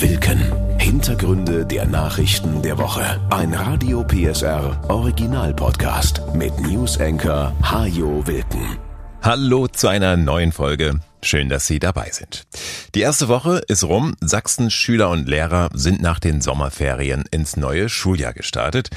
Wilken. Hintergründe der Nachrichten der Woche. Ein Radio PSR Original Podcast mit News Anchor Hajo Wilken. Hallo zu einer neuen Folge. Schön, dass Sie dabei sind. Die erste Woche ist rum. Sachsens Schüler und Lehrer sind nach den Sommerferien ins neue Schuljahr gestartet.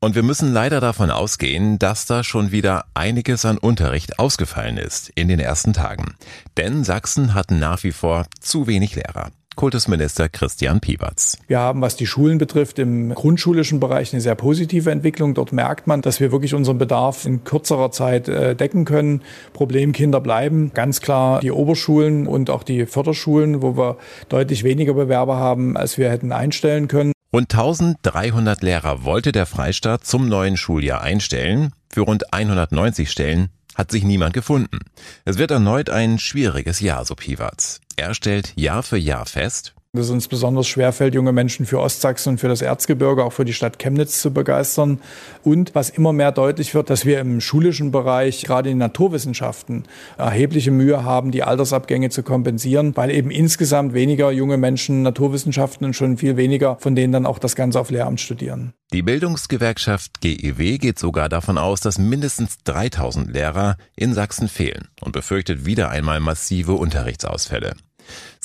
Und wir müssen leider davon ausgehen, dass da schon wieder einiges an Unterricht ausgefallen ist in den ersten Tagen. Denn Sachsen hat nach wie vor zu wenig Lehrer. Kultusminister Christian Piewatz. Wir haben, was die Schulen betrifft, im grundschulischen Bereich eine sehr positive Entwicklung. Dort merkt man, dass wir wirklich unseren Bedarf in kürzerer Zeit äh, decken können. Problemkinder bleiben ganz klar die Oberschulen und auch die Förderschulen, wo wir deutlich weniger Bewerber haben, als wir hätten einstellen können. Rund 1300 Lehrer wollte der Freistaat zum neuen Schuljahr einstellen. Für rund 190 Stellen hat sich niemand gefunden. Es wird erneut ein schwieriges Jahr, so Piwatz. Er stellt Jahr für Jahr fest, dass es uns besonders schwerfällt, junge Menschen für Ostsachsen und für das Erzgebirge, auch für die Stadt Chemnitz zu begeistern. Und was immer mehr deutlich wird, dass wir im schulischen Bereich, gerade in Naturwissenschaften, erhebliche Mühe haben, die Altersabgänge zu kompensieren, weil eben insgesamt weniger junge Menschen Naturwissenschaften und schon viel weniger von denen dann auch das Ganze auf Lehramt studieren. Die Bildungsgewerkschaft GEW geht sogar davon aus, dass mindestens 3000 Lehrer in Sachsen fehlen und befürchtet wieder einmal massive Unterrichtsausfälle.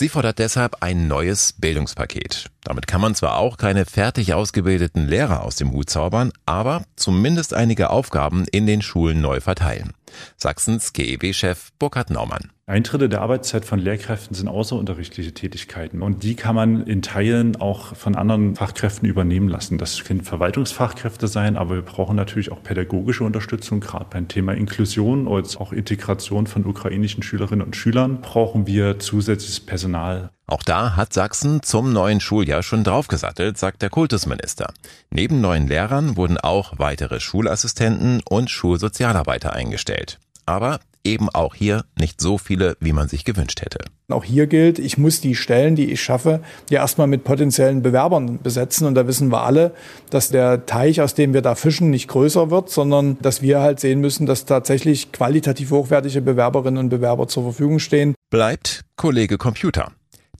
Sie fordert deshalb ein neues Bildungspaket. Damit kann man zwar auch keine fertig ausgebildeten Lehrer aus dem Hut zaubern, aber zumindest einige Aufgaben in den Schulen neu verteilen. Sachsens GEW-Chef Burkhard Naumann. Ein Drittel der Arbeitszeit von Lehrkräften sind außerunterrichtliche Tätigkeiten. Und die kann man in Teilen auch von anderen Fachkräften übernehmen lassen. Das können Verwaltungsfachkräfte sein, aber wir brauchen natürlich auch pädagogische Unterstützung. Gerade beim Thema Inklusion oder auch Integration von ukrainischen Schülerinnen und Schülern brauchen wir zusätzliches Personal. Auch da hat Sachsen zum neuen Schuljahr schon draufgesattelt, sagt der Kultusminister. Neben neuen Lehrern wurden auch weitere Schulassistenten und Schulsozialarbeiter eingestellt. Aber eben auch hier nicht so viele, wie man sich gewünscht hätte. Auch hier gilt, ich muss die Stellen, die ich schaffe, ja erstmal mit potenziellen Bewerbern besetzen. Und da wissen wir alle, dass der Teich, aus dem wir da fischen, nicht größer wird, sondern dass wir halt sehen müssen, dass tatsächlich qualitativ hochwertige Bewerberinnen und Bewerber zur Verfügung stehen. Bleibt Kollege Computer.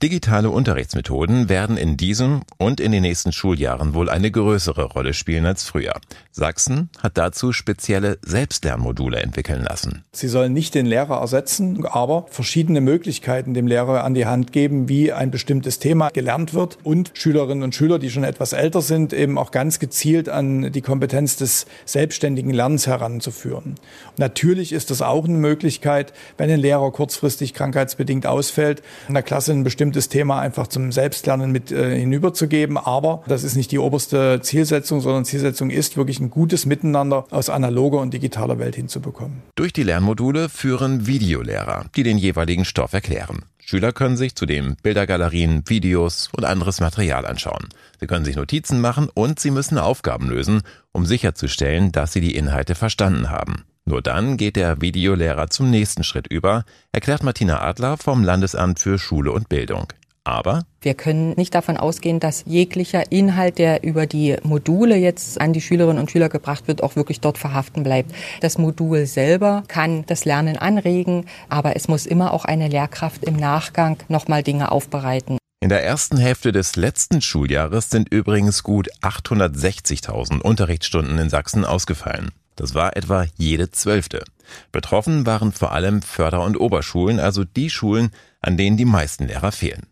Digitale Unterrichtsmethoden werden in diesem und in den nächsten Schuljahren wohl eine größere Rolle spielen als früher. Sachsen hat dazu spezielle Selbstlernmodule entwickeln lassen. Sie sollen nicht den Lehrer ersetzen, aber verschiedene Möglichkeiten dem Lehrer an die Hand geben, wie ein bestimmtes Thema gelernt wird und Schülerinnen und Schüler, die schon etwas älter sind, eben auch ganz gezielt an die Kompetenz des selbstständigen Lernens heranzuführen. natürlich ist das auch eine Möglichkeit, wenn ein Lehrer kurzfristig krankheitsbedingt ausfällt, in der Klasse ein bestimmtes bestimmtes Thema einfach zum Selbstlernen mit äh, hinüberzugeben. Aber das ist nicht die oberste Zielsetzung, sondern Zielsetzung ist wirklich ein gutes Miteinander aus analoger und digitaler Welt hinzubekommen. Durch die Lernmodule führen Videolehrer, die den jeweiligen Stoff erklären. Schüler können sich zudem Bildergalerien, Videos und anderes Material anschauen. Sie können sich Notizen machen und sie müssen Aufgaben lösen, um sicherzustellen, dass sie die Inhalte verstanden haben. Nur dann geht der Videolehrer zum nächsten Schritt über, erklärt Martina Adler vom Landesamt für Schule und Bildung. Aber wir können nicht davon ausgehen, dass jeglicher Inhalt, der über die Module jetzt an die Schülerinnen und Schüler gebracht wird, auch wirklich dort verhaften bleibt. Das Modul selber kann das Lernen anregen, aber es muss immer auch eine Lehrkraft im Nachgang nochmal Dinge aufbereiten. In der ersten Hälfte des letzten Schuljahres sind übrigens gut 860.000 Unterrichtsstunden in Sachsen ausgefallen. Das war etwa jede zwölfte. Betroffen waren vor allem Förder- und Oberschulen, also die Schulen, an denen die meisten Lehrer fehlen.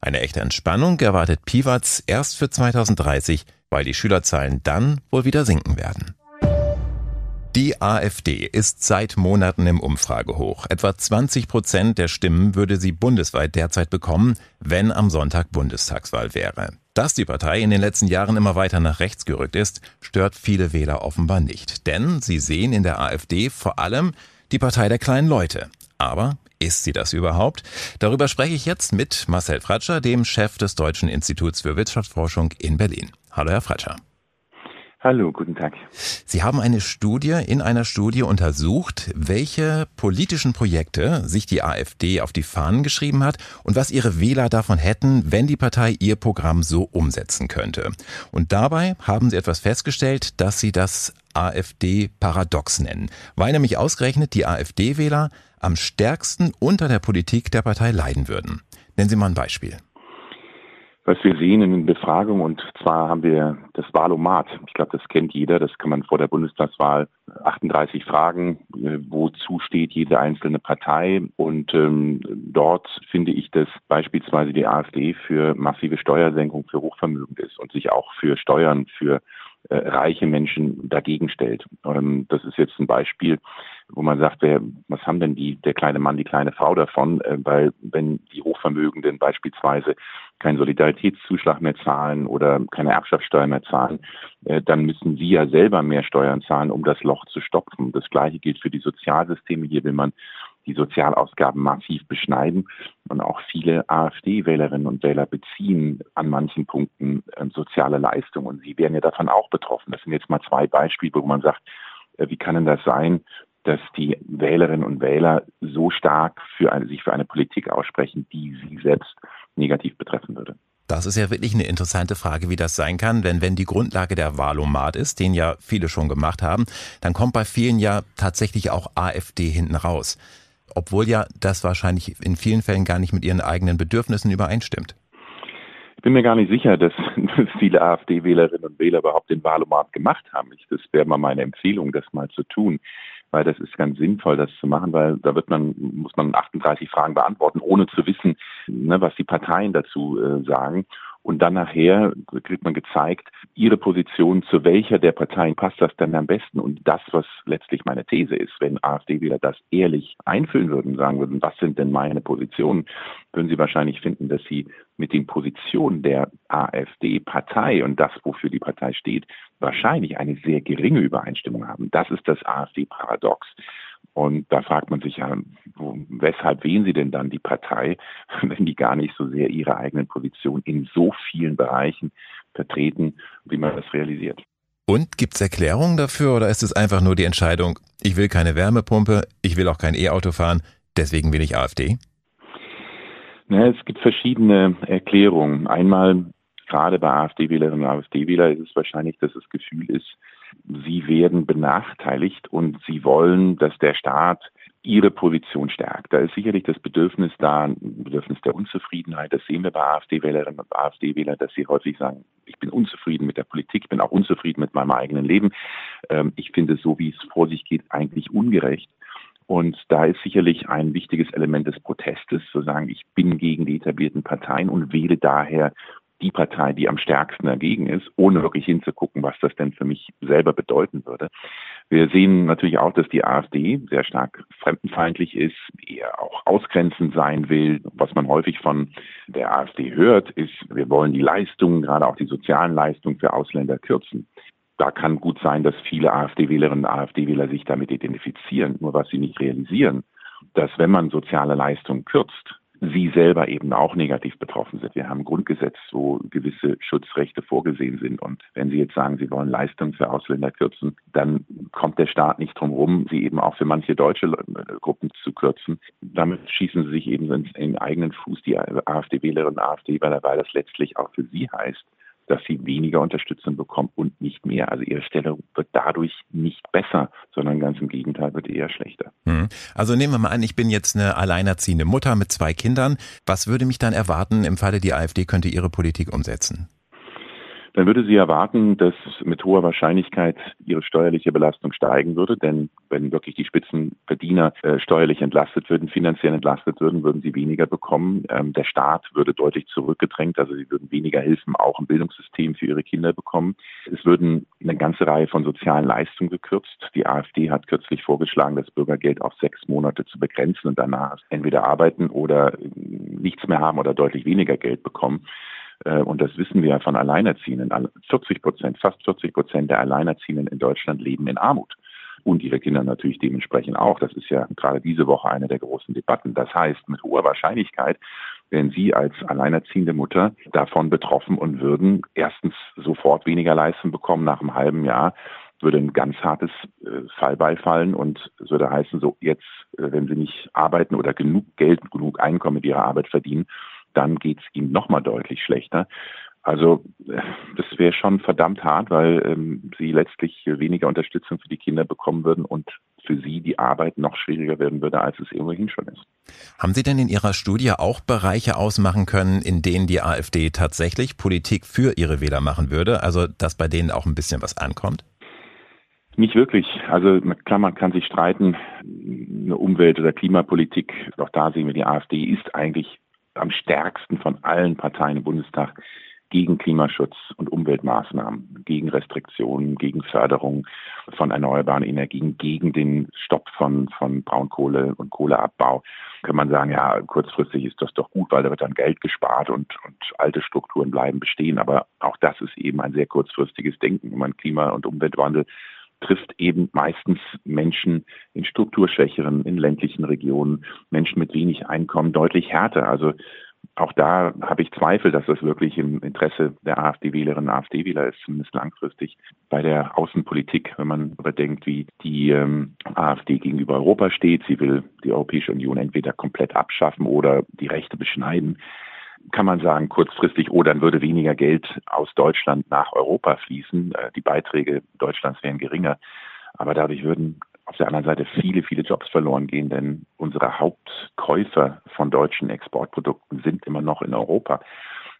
Eine echte Entspannung erwartet Piwatz erst für 2030, weil die Schülerzahlen dann wohl wieder sinken werden. Die AfD ist seit Monaten im Umfragehoch. Etwa 20 Prozent der Stimmen würde sie bundesweit derzeit bekommen, wenn am Sonntag Bundestagswahl wäre. Dass die Partei in den letzten Jahren immer weiter nach rechts gerückt ist, stört viele Wähler offenbar nicht. Denn sie sehen in der AfD vor allem die Partei der kleinen Leute. Aber ist sie das überhaupt? Darüber spreche ich jetzt mit Marcel Fratscher, dem Chef des Deutschen Instituts für Wirtschaftsforschung in Berlin. Hallo, Herr Fratscher. Hallo, guten Tag. Sie haben eine Studie in einer Studie untersucht, welche politischen Projekte sich die AfD auf die Fahnen geschrieben hat und was ihre Wähler davon hätten, wenn die Partei ihr Programm so umsetzen könnte. Und dabei haben sie etwas festgestellt, dass sie das AfD-Paradox nennen, weil nämlich ausgerechnet die AfD-Wähler am stärksten unter der Politik der Partei leiden würden. Nennen Sie mal ein Beispiel. Was wir sehen in den Befragungen, und zwar haben wir das Wahlomat. Ich glaube, das kennt jeder. Das kann man vor der Bundestagswahl 38 Fragen, äh, wozu steht jede einzelne Partei. Und ähm, dort finde ich, dass beispielsweise die AfD für massive Steuersenkung für Hochvermögend ist und sich auch für Steuern für äh, reiche Menschen dagegen stellt. Ähm, das ist jetzt ein Beispiel, wo man sagt, wer, was haben denn die, der kleine Mann, die kleine Frau davon? Äh, weil wenn die Hochvermögenden beispielsweise keinen Solidaritätszuschlag mehr zahlen oder keine Erbschaftssteuer mehr zahlen, äh, dann müssen sie ja selber mehr Steuern zahlen, um das Loch zu stopfen. Das Gleiche gilt für die Sozialsysteme. Hier will man die Sozialausgaben massiv beschneiden. Und auch viele AfD-Wählerinnen und Wähler beziehen an manchen Punkten äh, soziale Leistungen. Und sie werden ja davon auch betroffen. Das sind jetzt mal zwei Beispiele, wo man sagt, äh, wie kann denn das sein, dass die Wählerinnen und Wähler so stark für eine, sich für eine Politik aussprechen, die sie selbst negativ betreffen würde. Das ist ja wirklich eine interessante Frage, wie das sein kann, denn wenn die Grundlage der Wahlomat ist, den ja viele schon gemacht haben, dann kommt bei vielen ja tatsächlich auch AfD hinten raus obwohl ja das wahrscheinlich in vielen Fällen gar nicht mit ihren eigenen Bedürfnissen übereinstimmt. Ich bin mir gar nicht sicher, dass viele AfD-Wählerinnen und Wähler überhaupt den Wahlomat gemacht haben. Ich, das wäre mal meine Empfehlung, das mal zu tun, weil das ist ganz sinnvoll, das zu machen, weil da wird man, muss man 38 Fragen beantworten, ohne zu wissen, ne, was die Parteien dazu äh, sagen. Und dann nachher kriegt man gezeigt, ihre Position, zu welcher der Parteien passt das denn am besten. Und das, was letztlich meine These ist, wenn AfD-Wähler das ehrlich einfüllen würden, sagen würden, was sind denn meine Positionen, würden sie wahrscheinlich finden, dass sie mit den Positionen der AfD-Partei und das, wofür die Partei steht, wahrscheinlich eine sehr geringe Übereinstimmung haben. Das ist das AfD-Paradox. Und da fragt man sich ja, weshalb wählen Sie denn dann die Partei, wenn die gar nicht so sehr ihre eigenen Positionen in so vielen Bereichen vertreten, wie man das realisiert. Und gibt es Erklärungen dafür oder ist es einfach nur die Entscheidung, ich will keine Wärmepumpe, ich will auch kein E-Auto fahren, deswegen will ich AfD? Na, es gibt verschiedene Erklärungen. Einmal gerade bei AfD-Wählerinnen und AfD-Wählern ist es wahrscheinlich, dass das Gefühl ist, sie werden benachteiligt und sie wollen, dass der Staat ihre Position stärkt. Da ist sicherlich das Bedürfnis da, ein Bedürfnis der Unzufriedenheit. Das sehen wir bei AfD-Wählerinnen und AfD-Wählern, dass sie häufig sagen, ich bin unzufrieden mit der Politik, ich bin auch unzufrieden mit meinem eigenen Leben. Ähm, ich finde es so, wie es vor sich geht, eigentlich ungerecht. Und da ist sicherlich ein wichtiges Element des Protestes, zu sagen, ich bin gegen die etablierten Parteien und wähle daher die Partei, die am stärksten dagegen ist, ohne wirklich hinzugucken, was das denn für mich selber bedeuten würde. Wir sehen natürlich auch, dass die AfD sehr stark fremdenfeindlich ist, eher auch ausgrenzend sein will. Was man häufig von der AfD hört, ist, wir wollen die Leistungen, gerade auch die sozialen Leistungen für Ausländer kürzen. Da kann gut sein, dass viele AfD-Wählerinnen und AfD-Wähler sich damit identifizieren. Nur was sie nicht realisieren, dass wenn man soziale Leistungen kürzt, sie selber eben auch negativ betroffen sind. Wir haben ein Grundgesetz, wo gewisse Schutzrechte vorgesehen sind. Und wenn Sie jetzt sagen, Sie wollen Leistungen für Ausländer kürzen, dann kommt der Staat nicht drum rum, sie eben auch für manche deutsche Gruppen zu kürzen. Damit schießen Sie sich eben in den eigenen Fuß, die AfD-Wählerinnen und AfD-Wähler, weil das letztlich auch für Sie heißt, dass sie weniger Unterstützung bekommen und nicht mehr. Also ihre Stellung wird dadurch nicht besser, sondern ganz im Gegenteil wird eher schlechter. Hm. Also nehmen wir mal an, ich bin jetzt eine alleinerziehende Mutter mit zwei Kindern. Was würde mich dann erwarten im Falle, die AfD könnte ihre Politik umsetzen? Dann würde sie erwarten, dass mit hoher Wahrscheinlichkeit ihre steuerliche Belastung steigen würde. Denn wenn wirklich die Spitzenverdiener äh, steuerlich entlastet würden, finanziell entlastet würden, würden sie weniger bekommen. Ähm, der Staat würde deutlich zurückgedrängt, also sie würden weniger Hilfen auch im Bildungssystem für ihre Kinder bekommen. Es würden eine ganze Reihe von sozialen Leistungen gekürzt. Die AfD hat kürzlich vorgeschlagen, das Bürgergeld auf sechs Monate zu begrenzen und danach entweder arbeiten oder nichts mehr haben oder deutlich weniger Geld bekommen. Äh, und das wissen wir ja von Alleinerziehenden. 40 Prozent, fast 40 Prozent der Alleinerziehenden in Deutschland leben in Armut. Und ihre Kinder natürlich dementsprechend auch. Das ist ja gerade diese Woche eine der großen Debatten. Das heißt, mit hoher Wahrscheinlichkeit wären Sie als alleinerziehende Mutter davon betroffen und würden erstens sofort weniger Leistung bekommen nach einem halben Jahr würde ein ganz hartes äh, Fallbeil fallen und würde heißen, so jetzt, äh, wenn sie nicht arbeiten oder genug Geld, genug Einkommen mit ihrer Arbeit verdienen, dann geht es ihm nochmal deutlich schlechter. Also das wäre schon verdammt hart, weil ähm, sie letztlich weniger Unterstützung für die Kinder bekommen würden und für sie die Arbeit noch schwieriger werden würde, als es ohnehin schon ist. Haben Sie denn in Ihrer Studie auch Bereiche ausmachen können, in denen die AfD tatsächlich Politik für ihre Wähler machen würde? Also, dass bei denen auch ein bisschen was ankommt? Nicht wirklich. Also klar, man kann sich streiten, eine Umwelt- oder Klimapolitik, auch da sehen wir, die AfD ist eigentlich am stärksten von allen Parteien im Bundestag gegen Klimaschutz und Umweltmaßnahmen, gegen Restriktionen, gegen Förderung von erneuerbaren Energien, gegen den Stopp von, von Braunkohle und Kohleabbau. Kann man sagen, ja, kurzfristig ist das doch gut, weil da wird dann Geld gespart und, und alte Strukturen bleiben bestehen. Aber auch das ist eben ein sehr kurzfristiges Denken. Wenn man Klima- und Umweltwandel trifft eben meistens Menschen in strukturschwächeren, in ländlichen Regionen, Menschen mit wenig Einkommen deutlich härter. Also auch da habe ich Zweifel, dass das wirklich im Interesse der AfD-Wählerinnen und AfD-Wähler ist, zumindest langfristig. Bei der Außenpolitik, wenn man überdenkt, wie die ähm, AfD gegenüber Europa steht, sie will die Europäische Union entweder komplett abschaffen oder die Rechte beschneiden, kann man sagen, kurzfristig, oh, dann würde weniger Geld aus Deutschland nach Europa fließen. Äh, die Beiträge Deutschlands wären geringer. Aber dadurch würden auf der anderen Seite viele, viele Jobs verloren gehen, denn unsere Hauptkäufer von deutschen Exportprodukten sind immer noch in Europa.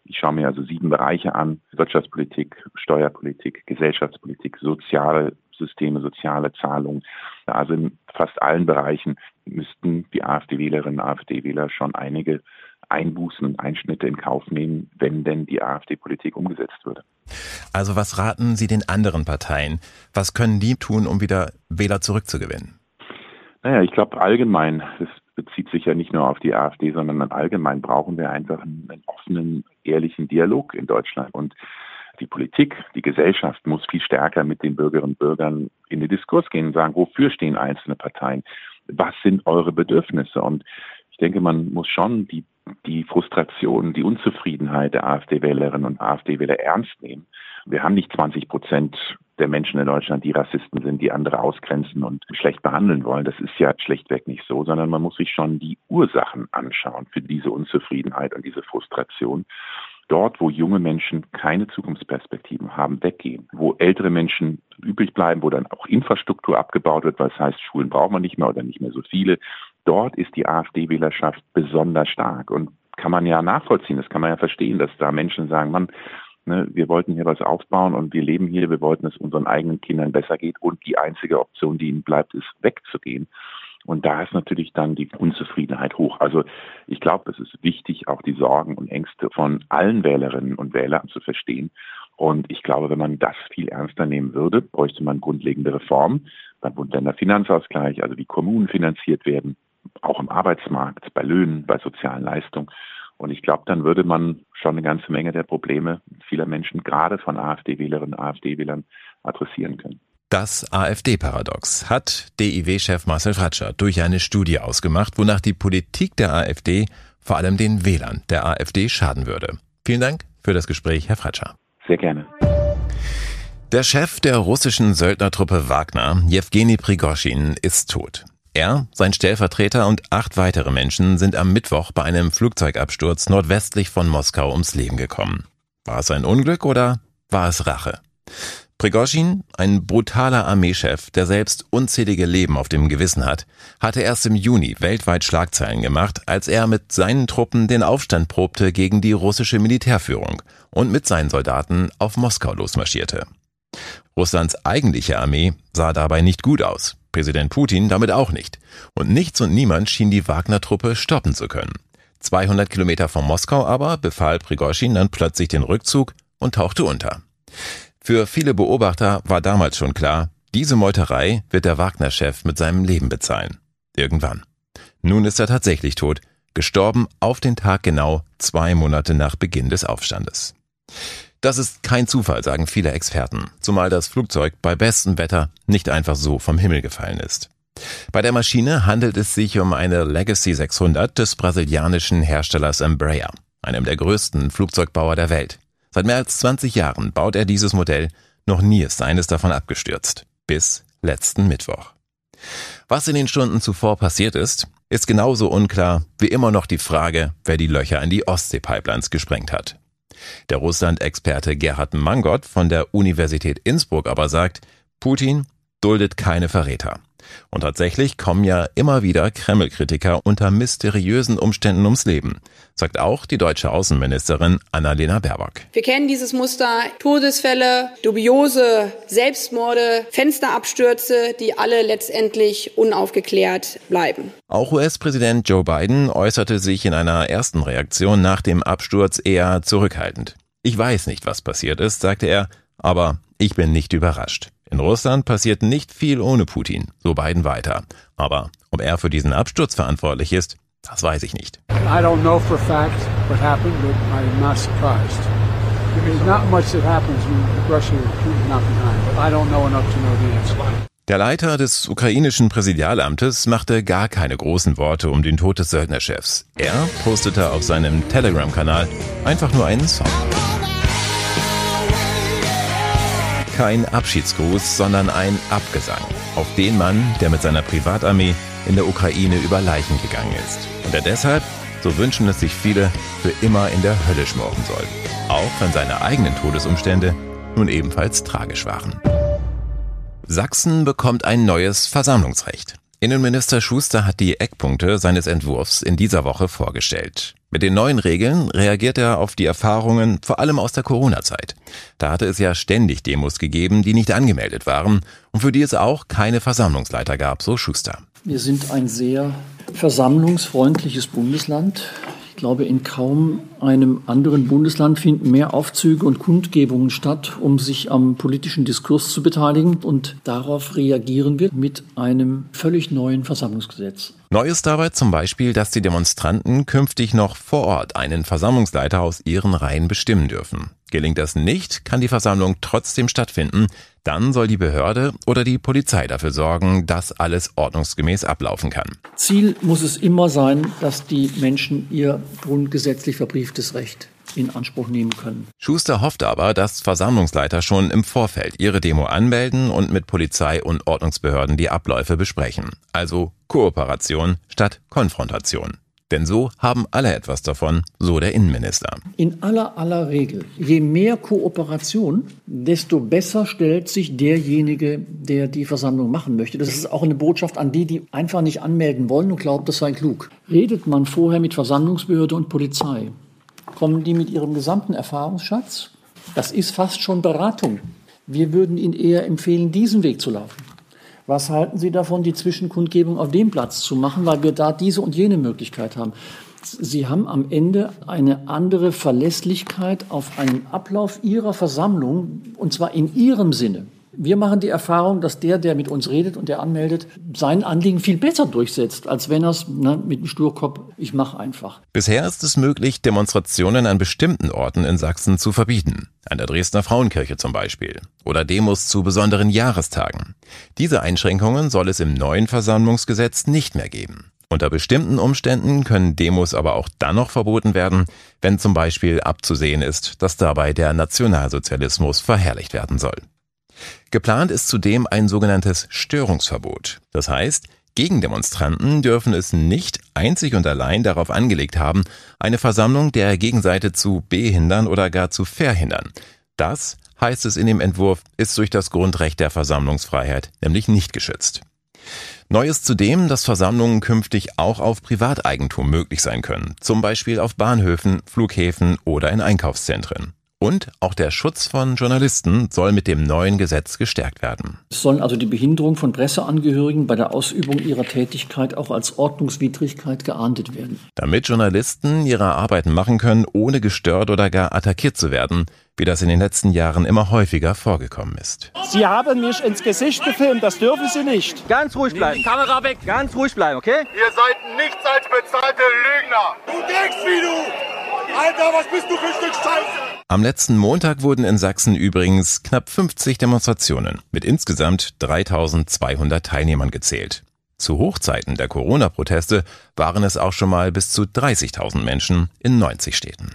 Ich schaue mir also sieben Bereiche an. Wirtschaftspolitik, Steuerpolitik, Gesellschaftspolitik, soziale Systeme, soziale Zahlungen. Also in fast allen Bereichen müssten die AfD-Wählerinnen und AfD-Wähler schon einige Einbußen und Einschnitte in Kauf nehmen, wenn denn die AfD-Politik umgesetzt würde. Also was raten Sie den anderen Parteien? Was können die tun, um wieder Wähler zurückzugewinnen? Naja, ich glaube allgemein, das bezieht sich ja nicht nur auf die AfD, sondern allgemein brauchen wir einfach einen, einen offenen, ehrlichen Dialog in Deutschland. Und die Politik, die Gesellschaft muss viel stärker mit den Bürgerinnen und Bürgern in den Diskurs gehen und sagen, wofür stehen einzelne Parteien? Was sind eure Bedürfnisse? Und ich denke, man muss schon die die Frustration, die Unzufriedenheit der AfD-Wählerinnen und AfD-Wähler ernst nehmen. Wir haben nicht 20 Prozent der Menschen in Deutschland, die Rassisten sind, die andere ausgrenzen und schlecht behandeln wollen. Das ist ja schlechtweg nicht so, sondern man muss sich schon die Ursachen anschauen für diese Unzufriedenheit und diese Frustration. Dort, wo junge Menschen keine Zukunftsperspektiven haben, weggehen. Wo ältere Menschen übrig bleiben, wo dann auch Infrastruktur abgebaut wird, was heißt, Schulen braucht man nicht mehr oder nicht mehr so viele, dort ist die AfD-Wählerschaft besonders stark und kann man ja nachvollziehen, das kann man ja verstehen, dass da Menschen sagen, man, ne, wir wollten hier was aufbauen und wir leben hier, wir wollten, dass unseren eigenen Kindern besser geht und die einzige Option, die ihnen bleibt, ist wegzugehen. Und da ist natürlich dann die Unzufriedenheit hoch. Also ich glaube, es ist wichtig, auch die Sorgen und Ängste von allen Wählerinnen und Wählern zu verstehen. Und ich glaube, wenn man das viel ernster nehmen würde, bräuchte man grundlegende Reformen beim Bund-Länder-Finanzausgleich, also wie Kommunen finanziert werden, auch im Arbeitsmarkt, bei Löhnen, bei sozialen Leistungen. Und ich glaube, dann würde man schon eine ganze Menge der Probleme vieler Menschen, gerade von AfD-Wählerinnen und AfD-Wählern, adressieren können. Das AfD-Paradox hat DIW-Chef Marcel Fratscher durch eine Studie ausgemacht, wonach die Politik der AfD vor allem den Wählern der AfD schaden würde. Vielen Dank für das Gespräch, Herr Fratscher. Sehr gerne. Der Chef der russischen Söldnertruppe Wagner, Jewgeni Prigoschin, ist tot. Er, sein Stellvertreter und acht weitere Menschen sind am Mittwoch bei einem Flugzeugabsturz nordwestlich von Moskau ums Leben gekommen. War es ein Unglück oder war es Rache? Prigozhin, ein brutaler Armeechef, der selbst unzählige Leben auf dem Gewissen hat, hatte erst im Juni weltweit Schlagzeilen gemacht, als er mit seinen Truppen den Aufstand probte gegen die russische Militärführung und mit seinen Soldaten auf Moskau losmarschierte. Russlands eigentliche Armee sah dabei nicht gut aus. Präsident Putin damit auch nicht. Und nichts und niemand schien die Wagner-Truppe stoppen zu können. 200 Kilometer von Moskau aber befahl Prigozhin dann plötzlich den Rückzug und tauchte unter. Für viele Beobachter war damals schon klar, diese Meuterei wird der Wagner-Chef mit seinem Leben bezahlen. Irgendwann. Nun ist er tatsächlich tot, gestorben auf den Tag genau zwei Monate nach Beginn des Aufstandes. Das ist kein Zufall, sagen viele Experten, zumal das Flugzeug bei bestem Wetter nicht einfach so vom Himmel gefallen ist. Bei der Maschine handelt es sich um eine Legacy 600 des brasilianischen Herstellers Embraer, einem der größten Flugzeugbauer der Welt. Seit mehr als 20 Jahren baut er dieses Modell, noch nie ist eines davon abgestürzt. Bis letzten Mittwoch. Was in den Stunden zuvor passiert ist, ist genauso unklar wie immer noch die Frage, wer die Löcher in die Ostsee-Pipelines gesprengt hat. Der Russland-Experte Gerhard Mangott von der Universität Innsbruck aber sagt, Putin duldet keine Verräter. Und tatsächlich kommen ja immer wieder Kreml-Kritiker unter mysteriösen Umständen ums Leben, sagt auch die deutsche Außenministerin Annalena Baerbock. Wir kennen dieses Muster Todesfälle, dubiose Selbstmorde, Fensterabstürze, die alle letztendlich unaufgeklärt bleiben. Auch US-Präsident Joe Biden äußerte sich in einer ersten Reaktion nach dem Absturz eher zurückhaltend. Ich weiß nicht, was passiert ist, sagte er, aber ich bin nicht überrascht. In Russland passiert nicht viel ohne Putin, so Biden weiter. Aber ob er für diesen Absturz verantwortlich ist, das weiß ich nicht. I don't know for a fact what happened, but I'm not surprised. There's not much that happens when Russia is not behind, but I don't know enough to know the answer. Der Leiter des ukrainischen Präsidialamtes machte gar keine großen Worte um den Tod des Söldnerchefs. Er postete auf seinem Telegram-Kanal einfach nur einen Song. Kein Abschiedsgruß, sondern ein Abgesang auf den Mann, der mit seiner Privatarmee in der Ukraine über Leichen gegangen ist und der deshalb, so wünschen es sich viele, für immer in der Hölle schmoren soll. Auch wenn seine eigenen Todesumstände nun ebenfalls tragisch waren. Sachsen bekommt ein neues Versammlungsrecht. Innenminister Schuster hat die Eckpunkte seines Entwurfs in dieser Woche vorgestellt. Mit den neuen Regeln reagiert er auf die Erfahrungen vor allem aus der Corona-Zeit. Da hatte es ja ständig Demos gegeben, die nicht angemeldet waren und für die es auch keine Versammlungsleiter gab, so Schuster. Wir sind ein sehr versammlungsfreundliches Bundesland. Ich glaube, in kaum einem anderen Bundesland finden mehr Aufzüge und Kundgebungen statt, um sich am politischen Diskurs zu beteiligen. Und darauf reagieren wir mit einem völlig neuen Versammlungsgesetz. Neu ist dabei zum Beispiel, dass die Demonstranten künftig noch vor Ort einen Versammlungsleiter aus ihren Reihen bestimmen dürfen. Gelingt das nicht, kann die Versammlung trotzdem stattfinden. Dann soll die Behörde oder die Polizei dafür sorgen, dass alles ordnungsgemäß ablaufen kann. Ziel muss es immer sein, dass die Menschen ihr grundgesetzlich verbrieftes Recht in Anspruch nehmen können. Schuster hofft aber, dass Versammlungsleiter schon im Vorfeld ihre Demo anmelden und mit Polizei und Ordnungsbehörden die Abläufe besprechen. Also Kooperation statt Konfrontation. Denn so haben alle etwas davon, so der Innenminister. In aller aller Regel, je mehr Kooperation, desto besser stellt sich derjenige, der die Versammlung machen möchte. Das ist auch eine Botschaft an die, die einfach nicht anmelden wollen und glauben, das sei klug. Redet man vorher mit Versammlungsbehörde und Polizei, kommen die mit ihrem gesamten Erfahrungsschatz. Das ist fast schon Beratung. Wir würden Ihnen eher empfehlen, diesen Weg zu laufen. Was halten Sie davon, die Zwischenkundgebung auf dem Platz zu machen, weil wir da diese und jene Möglichkeit haben? Sie haben am Ende eine andere Verlässlichkeit auf einen Ablauf Ihrer Versammlung, und zwar in Ihrem Sinne. Wir machen die Erfahrung, dass der, der mit uns redet und der anmeldet, sein Anliegen viel besser durchsetzt, als wenn er es ne, mit dem Sturkopf, ich mache einfach. Bisher ist es möglich, Demonstrationen an bestimmten Orten in Sachsen zu verbieten. An der Dresdner Frauenkirche zum Beispiel. Oder Demos zu besonderen Jahrestagen. Diese Einschränkungen soll es im neuen Versammlungsgesetz nicht mehr geben. Unter bestimmten Umständen können Demos aber auch dann noch verboten werden, wenn zum Beispiel abzusehen ist, dass dabei der Nationalsozialismus verherrlicht werden soll. Geplant ist zudem ein sogenanntes Störungsverbot. Das heißt, Gegendemonstranten dürfen es nicht einzig und allein darauf angelegt haben, eine Versammlung der Gegenseite zu behindern oder gar zu verhindern. Das, heißt es in dem Entwurf, ist durch das Grundrecht der Versammlungsfreiheit nämlich nicht geschützt. Neu ist zudem, dass Versammlungen künftig auch auf Privateigentum möglich sein können, zum Beispiel auf Bahnhöfen, Flughäfen oder in Einkaufszentren. Und auch der Schutz von Journalisten soll mit dem neuen Gesetz gestärkt werden. Es sollen also die Behinderung von Presseangehörigen bei der Ausübung ihrer Tätigkeit auch als Ordnungswidrigkeit geahndet werden. Damit Journalisten ihre Arbeiten machen können, ohne gestört oder gar attackiert zu werden, wie das in den letzten Jahren immer häufiger vorgekommen ist. Sie haben mich ins Gesicht gefilmt, das dürfen Sie nicht. Ganz ruhig bleiben. Die Kamera weg. Ganz ruhig bleiben, okay? Ihr seid nichts als bezahlte Lügner. Du denkst wie du. Alter, was bist du für ein Stück Scheiße? Am letzten Montag wurden in Sachsen übrigens knapp 50 Demonstrationen mit insgesamt 3200 Teilnehmern gezählt. Zu Hochzeiten der Corona-Proteste waren es auch schon mal bis zu 30.000 Menschen in 90 Städten.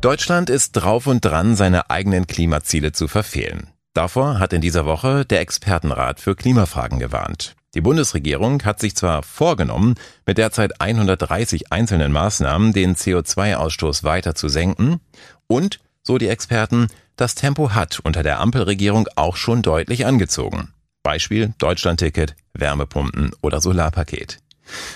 Deutschland ist drauf und dran, seine eigenen Klimaziele zu verfehlen. Davor hat in dieser Woche der Expertenrat für Klimafragen gewarnt. Die Bundesregierung hat sich zwar vorgenommen, mit derzeit 130 einzelnen Maßnahmen den CO2-Ausstoß weiter zu senken und, so die Experten, das Tempo hat unter der Ampelregierung auch schon deutlich angezogen. Beispiel Deutschlandticket, Wärmepumpen oder Solarpaket.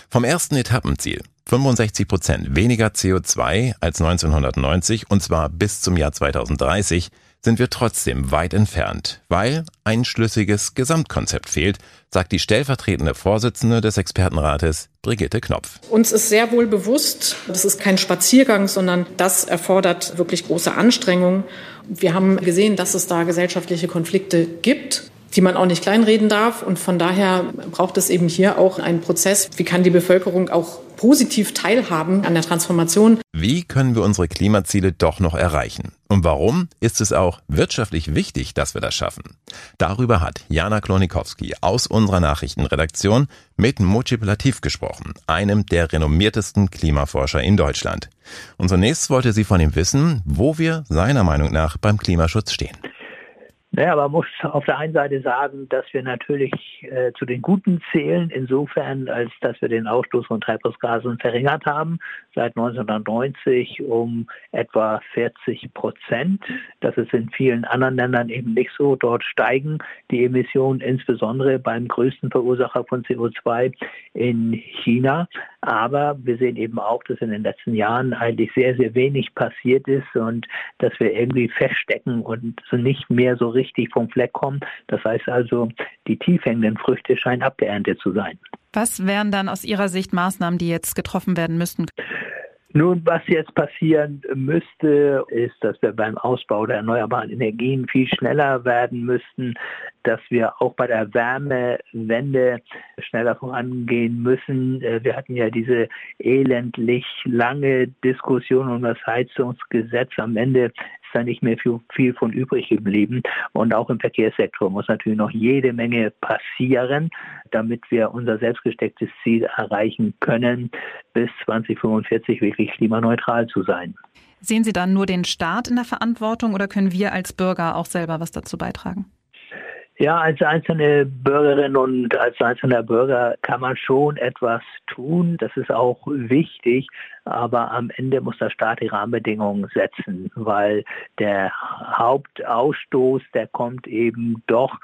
Vom ersten Etappenziel 65 Prozent weniger CO2 als 1990 und zwar bis zum Jahr 2030 sind wir trotzdem weit entfernt, weil ein schlüssiges Gesamtkonzept fehlt, sagt die stellvertretende Vorsitzende des Expertenrates Brigitte Knopf. Uns ist sehr wohl bewusst, das ist kein Spaziergang, sondern das erfordert wirklich große Anstrengungen. Wir haben gesehen, dass es da gesellschaftliche Konflikte gibt die man auch nicht kleinreden darf. Und von daher braucht es eben hier auch einen Prozess. Wie kann die Bevölkerung auch positiv teilhaben an der Transformation? Wie können wir unsere Klimaziele doch noch erreichen? Und warum ist es auch wirtschaftlich wichtig, dass wir das schaffen? Darüber hat Jana Klonikowski aus unserer Nachrichtenredaktion mit Multiplativ gesprochen, einem der renommiertesten Klimaforscher in Deutschland. Und zunächst wollte sie von ihm wissen, wo wir seiner Meinung nach beim Klimaschutz stehen. Naja, man muss auf der einen Seite sagen, dass wir natürlich äh, zu den Guten zählen, insofern, als dass wir den Ausstoß von Treibhausgasen verringert haben, seit 1990 um etwa 40 Prozent. Das ist in vielen anderen Ländern eben nicht so. Dort steigen die Emissionen insbesondere beim größten Verursacher von CO2 in China. Aber wir sehen eben auch, dass in den letzten Jahren eigentlich sehr, sehr wenig passiert ist und dass wir irgendwie feststecken und nicht mehr so richtig vom Fleck kommen. Das heißt also, die tief hängenden Früchte scheinen abgeerntet zu sein. Was wären dann aus Ihrer Sicht Maßnahmen, die jetzt getroffen werden müssten? Nun, was jetzt passieren müsste, ist, dass wir beim Ausbau der erneuerbaren Energien viel schneller werden müssten, dass wir auch bei der Wärmewende schneller vorangehen müssen. Äh, wir hatten ja diese elendlich lange Diskussion um das Heizungsgesetz. Am Ende da nicht mehr viel, viel von übrig geblieben. Und auch im Verkehrssektor muss natürlich noch jede Menge passieren, damit wir unser selbstgestecktes Ziel erreichen können, bis 2045 wirklich klimaneutral zu sein. Sehen Sie dann nur den Staat in der Verantwortung oder können wir als Bürger auch selber was dazu beitragen? Ja, als einzelne Bürgerin und als einzelner Bürger kann man schon etwas tun. Das ist auch wichtig. Aber am Ende muss der Staat die Rahmenbedingungen setzen, weil der Hauptausstoß, der kommt eben doch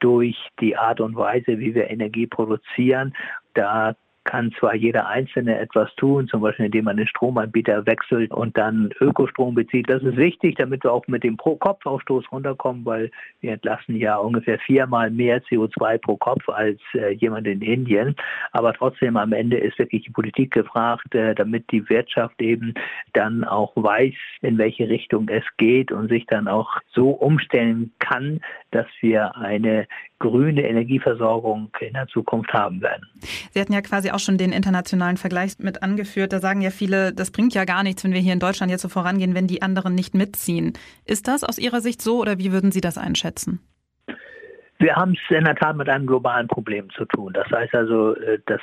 durch die Art und Weise, wie wir Energie produzieren. Da kann zwar jeder Einzelne etwas tun, zum Beispiel indem man den Stromanbieter wechselt und dann Ökostrom bezieht. Das ist wichtig, damit wir auch mit dem Pro-Kopf-Ausstoß runterkommen, weil wir entlassen ja ungefähr viermal mehr CO2 pro Kopf als äh, jemand in Indien. Aber trotzdem am Ende ist wirklich die Politik gefragt, äh, damit die Wirtschaft eben dann auch weiß, in welche Richtung es geht und sich dann auch so umstellen kann, dass wir eine grüne Energieversorgung in der Zukunft haben werden. Sie hatten ja quasi auch schon den internationalen Vergleich mit angeführt. Da sagen ja viele, das bringt ja gar nichts, wenn wir hier in Deutschland jetzt so vorangehen, wenn die anderen nicht mitziehen. Ist das aus Ihrer Sicht so oder wie würden Sie das einschätzen? Wir haben es in der Tat mit einem globalen Problem zu tun. Das heißt also, äh, das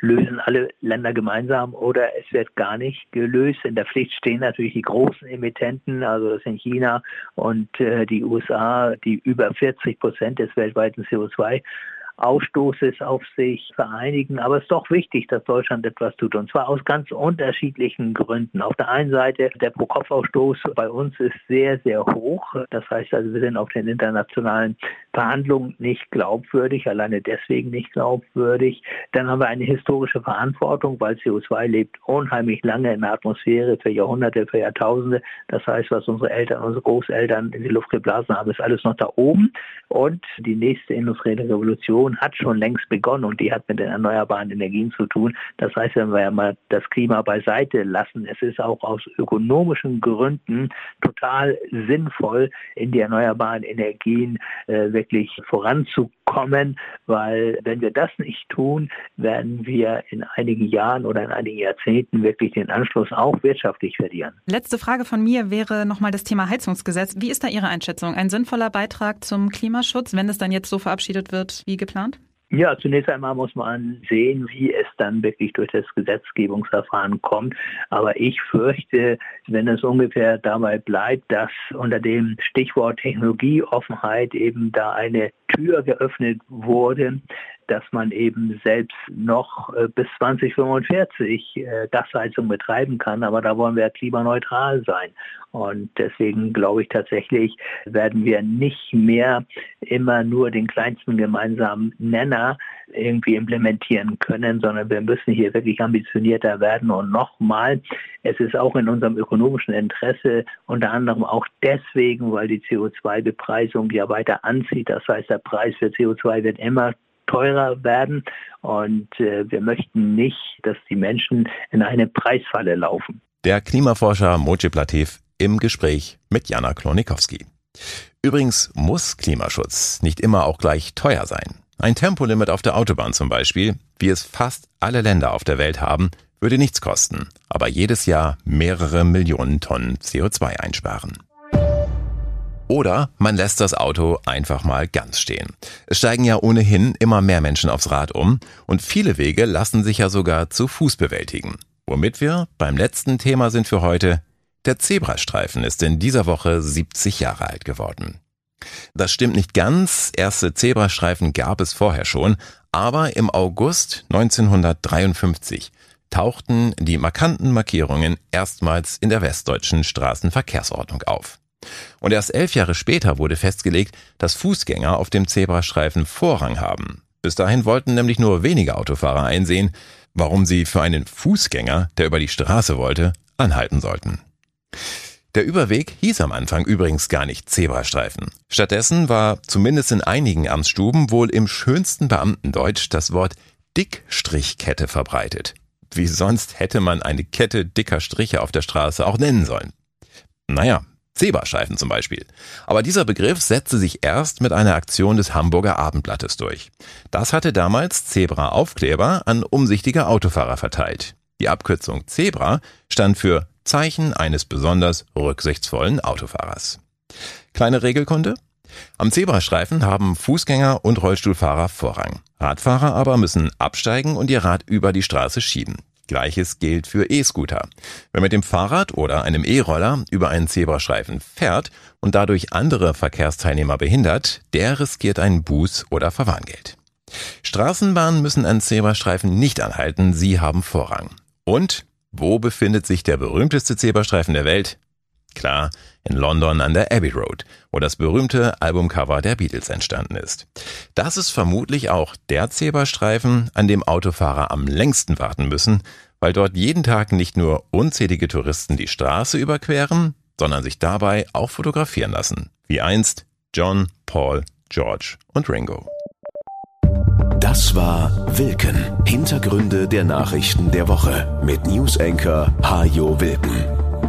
lösen alle Länder gemeinsam oder es wird gar nicht gelöst. In der Pflicht stehen natürlich die großen Emittenten, also das sind China und äh, die USA, die über 40 Prozent des weltweiten CO2 Ausstoßes auf sich vereinigen. Aber es ist doch wichtig, dass Deutschland etwas tut. Und zwar aus ganz unterschiedlichen Gründen. Auf der einen Seite, der Pro-Kopf-Ausstoß bei uns ist sehr, sehr hoch. Das heißt also, wir sind auf den internationalen Verhandlungen nicht glaubwürdig, alleine deswegen nicht glaubwürdig. Dann haben wir eine historische Verantwortung, weil CO2 lebt unheimlich lange in der Atmosphäre, für Jahrhunderte, für Jahrtausende. Das heißt, was unsere Eltern, unsere Großeltern in die Luft geblasen haben, ist alles noch da oben. Und die nächste industrielle Revolution hat schon längst begonnen und die hat mit den erneuerbaren Energien zu tun. Das heißt, wenn wir mal das Klima beiseite lassen, es ist auch aus ökonomischen Gründen total sinnvoll, in die erneuerbaren Energien äh, wirklich voranzukommen, weil wenn wir das nicht tun, werden wir in einigen Jahren oder in einigen Jahrzehnten wirklich den Anschluss auch wirtschaftlich verlieren. Letzte Frage von mir wäre nochmal das Thema Heizungsgesetz. Wie ist da Ihre Einschätzung? Ein sinnvoller Beitrag zum Klimaschutz, wenn es dann jetzt so verabschiedet wird wie geplant? Ja, zunächst einmal muss man sehen, wie es dann wirklich durch das Gesetzgebungsverfahren kommt. Aber ich fürchte, wenn es ungefähr dabei bleibt, dass unter dem Stichwort Technologieoffenheit eben da eine Tür geöffnet wurde, dass man eben selbst noch äh, bis 2045 äh, Gasheizung betreiben kann. Aber da wollen wir klimaneutral sein. Und deswegen glaube ich tatsächlich, werden wir nicht mehr immer nur den kleinsten gemeinsamen Nenner irgendwie implementieren können, sondern wir müssen hier wirklich ambitionierter werden. Und nochmal, es ist auch in unserem ökonomischen Interesse, unter anderem auch deswegen, weil die CO2-Bepreisung ja weiter anzieht. Das heißt, der Preis für CO2 wird immer teurer werden und äh, wir möchten nicht, dass die Menschen in eine Preisfalle laufen. Der Klimaforscher Mojib Latif im Gespräch mit Jana Klonikowski. Übrigens muss Klimaschutz nicht immer auch gleich teuer sein. Ein Tempolimit auf der Autobahn zum Beispiel, wie es fast alle Länder auf der Welt haben, würde nichts kosten, aber jedes Jahr mehrere Millionen Tonnen CO2 einsparen. Oder man lässt das Auto einfach mal ganz stehen. Es steigen ja ohnehin immer mehr Menschen aufs Rad um und viele Wege lassen sich ja sogar zu Fuß bewältigen. Womit wir beim letzten Thema sind für heute. Der Zebrastreifen ist in dieser Woche 70 Jahre alt geworden. Das stimmt nicht ganz, erste Zebrastreifen gab es vorher schon, aber im August 1953 tauchten die markanten Markierungen erstmals in der westdeutschen Straßenverkehrsordnung auf. Und erst elf Jahre später wurde festgelegt, dass Fußgänger auf dem Zebrastreifen Vorrang haben. Bis dahin wollten nämlich nur wenige Autofahrer einsehen, warum sie für einen Fußgänger, der über die Straße wollte, anhalten sollten. Der Überweg hieß am Anfang übrigens gar nicht Zebrastreifen. Stattdessen war zumindest in einigen Amtsstuben wohl im schönsten Beamtendeutsch das Wort Dickstrichkette verbreitet. Wie sonst hätte man eine Kette dicker Striche auf der Straße auch nennen sollen. Naja, Zebrastreifen zum Beispiel. Aber dieser Begriff setzte sich erst mit einer Aktion des Hamburger Abendblattes durch. Das hatte damals Zebra-Aufkleber an umsichtige Autofahrer verteilt. Die Abkürzung Zebra stand für Zeichen eines besonders rücksichtsvollen Autofahrers. Kleine Regelkunde? Am Zebrastreifen haben Fußgänger und Rollstuhlfahrer Vorrang. Radfahrer aber müssen absteigen und ihr Rad über die Straße schieben. Gleiches gilt für E-Scooter. Wer mit dem Fahrrad oder einem E-Roller über einen Zebrastreifen fährt und dadurch andere Verkehrsteilnehmer behindert, der riskiert einen Buß- oder Verwarngeld. Straßenbahnen müssen an Zebrastreifen nicht anhalten, sie haben Vorrang. Und wo befindet sich der berühmteste Zebrastreifen der Welt? Klar, in London an der Abbey Road, wo das berühmte Albumcover der Beatles entstanden ist. Das ist vermutlich auch der Zebrastreifen, an dem Autofahrer am längsten warten müssen, weil dort jeden Tag nicht nur unzählige Touristen die Straße überqueren, sondern sich dabei auch fotografieren lassen. Wie einst John, Paul, George und Ringo. Das war Wilken. Hintergründe der Nachrichten der Woche mit Newsenker Hajo Wilken.